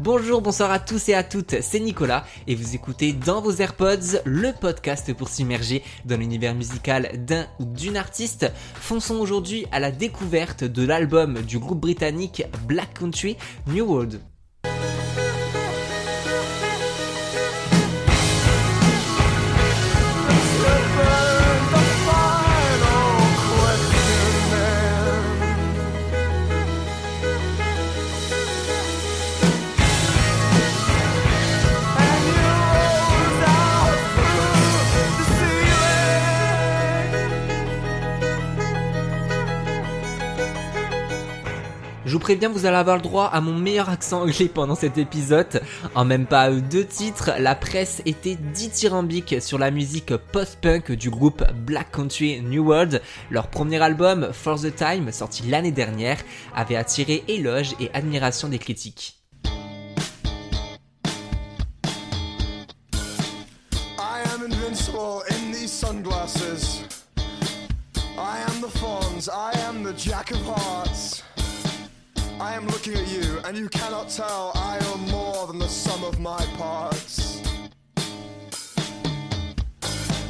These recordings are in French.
Bonjour, bonsoir à tous et à toutes, c'est Nicolas et vous écoutez dans vos AirPods le podcast pour s'immerger dans l'univers musical d'un ou d'une artiste. Fonçons aujourd'hui à la découverte de l'album du groupe britannique Black Country New World. Je vous préviens, vous allez avoir le droit à mon meilleur accent anglais pendant cet épisode. En même pas deux titres, la presse était dithyrambique sur la musique post-punk du groupe Black Country New World. Leur premier album, For the Time, sorti l'année dernière, avait attiré éloges et admiration des critiques. I am looking at you, and you cannot tell I am more than the sum of my parts.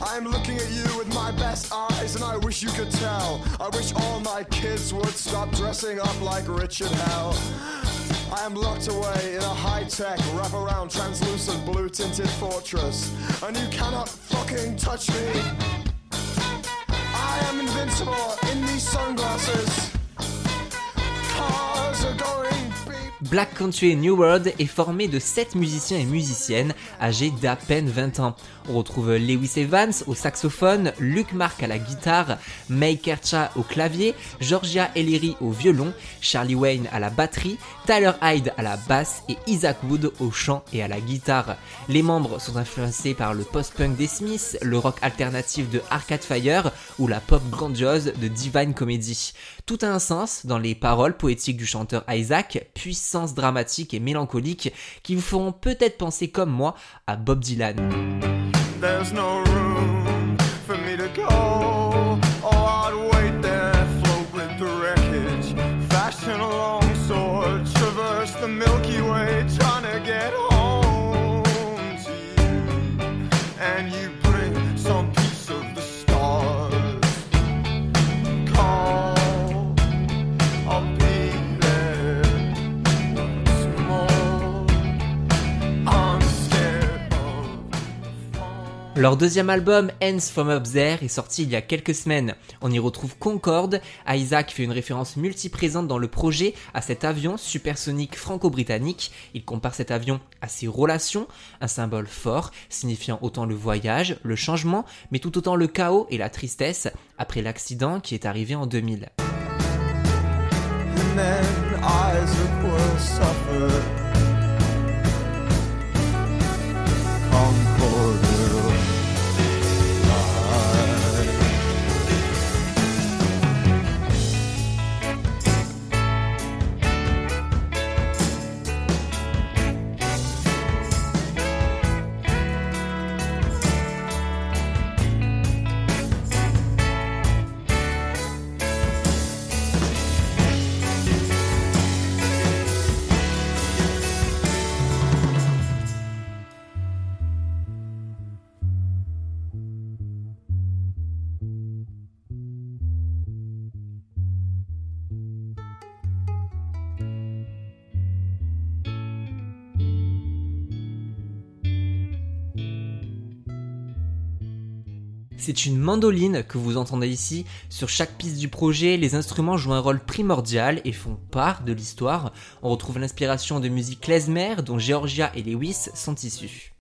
I am looking at you with my best eyes, and I wish you could tell. I wish all my kids would stop dressing up like Richard Hell. I am locked away in a high-tech, wraparound, translucent, blue-tinted fortress, and you cannot fucking touch me. I am invincible in these sunglasses. Black Country New World est formé de 7 musiciens et musiciennes âgés d'à peine 20 ans. On retrouve Lewis Evans au saxophone, Luke Mark à la guitare, May Kercha au clavier, Georgia Ellery au violon, Charlie Wayne à la batterie, Tyler Hyde à la basse et Isaac Wood au chant et à la guitare. Les membres sont influencés par le post-punk des Smiths, le rock alternatif de Arcade Fire ou la pop grandiose de Divine Comedy. Tout a un sens dans les paroles poétiques du chanteur Isaac, dramatique et mélancolique qui vous feront peut-être penser comme moi à Bob Dylan. Leur deuxième album, Hands From Up There, est sorti il y a quelques semaines. On y retrouve Concorde. Isaac fait une référence multiprésente dans le projet à cet avion supersonique franco-britannique. Il compare cet avion à ses relations, un symbole fort, signifiant autant le voyage, le changement, mais tout autant le chaos et la tristesse après l'accident qui est arrivé en 2000. and then Isaac will suffer. C'est une mandoline que vous entendez ici. Sur chaque piste du projet, les instruments jouent un rôle primordial et font part de l'histoire. On retrouve l'inspiration de musique klezmer dont Georgia et Lewis sont issus.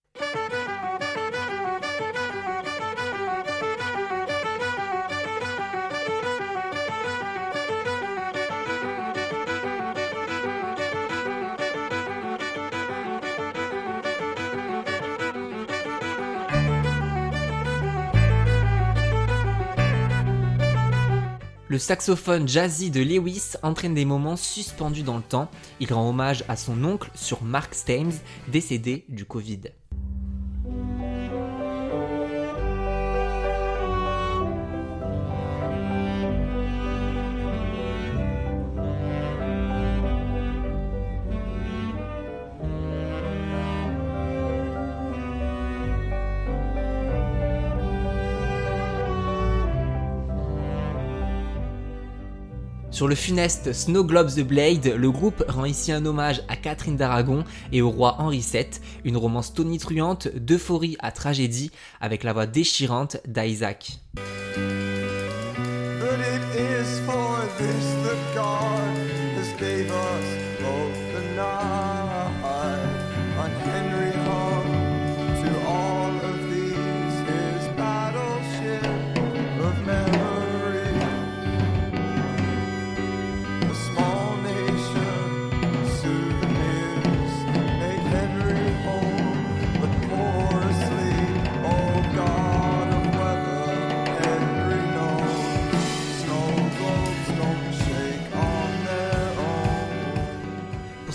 Le saxophone jazzy de Lewis entraîne des moments suspendus dans le temps. Il rend hommage à son oncle sur Mark Stames, décédé du Covid. Sur le funeste Snow Globes the Blade, le groupe rend ici un hommage à Catherine d'Aragon et au roi Henri VII, une romance tonitruante d'euphorie à tragédie avec la voix déchirante d'Isaac.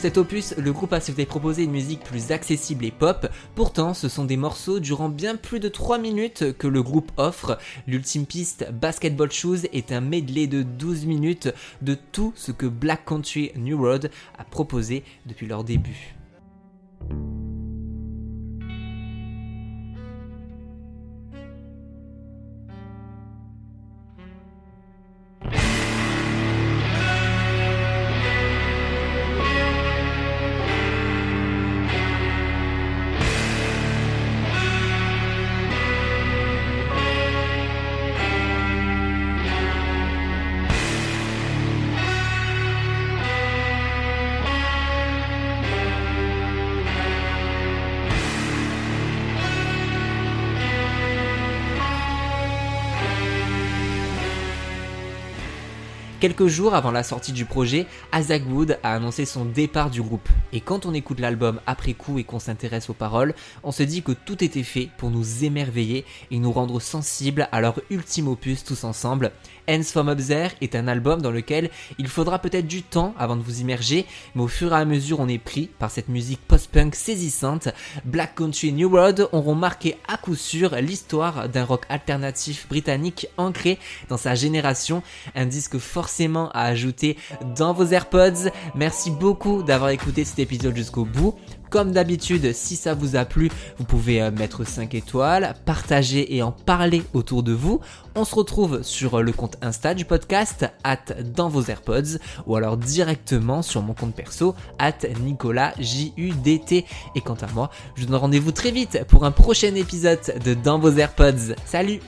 Cet opus, le groupe a souhaité proposer une musique plus accessible et pop, pourtant ce sont des morceaux durant bien plus de 3 minutes que le groupe offre. L'ultime piste Basketball Shoes est un medley de 12 minutes de tout ce que Black Country New Road a proposé depuis leur début. Quelques jours avant la sortie du projet, Isaac a annoncé son départ du groupe. Et quand on écoute l'album après coup et qu'on s'intéresse aux paroles, on se dit que tout était fait pour nous émerveiller et nous rendre sensibles à leur ultime opus tous ensemble. Hands from Up There est un album dans lequel il faudra peut-être du temps avant de vous immerger, mais au fur et à mesure on est pris par cette musique post-punk saisissante. Black Country New Road auront marqué à coup sûr l'histoire d'un rock alternatif britannique ancré dans sa génération, un disque forcément à ajouter dans vos AirPods. Merci beaucoup d'avoir écouté cet épisode jusqu'au bout. Comme d'habitude, si ça vous a plu, vous pouvez euh, mettre 5 étoiles, partager et en parler autour de vous. On se retrouve sur le compte Insta du podcast, at dans vos AirPods, ou alors directement sur mon compte perso, at Nicolas JUDT. Et quant à moi, je vous donne rendez-vous très vite pour un prochain épisode de Dans vos AirPods. Salut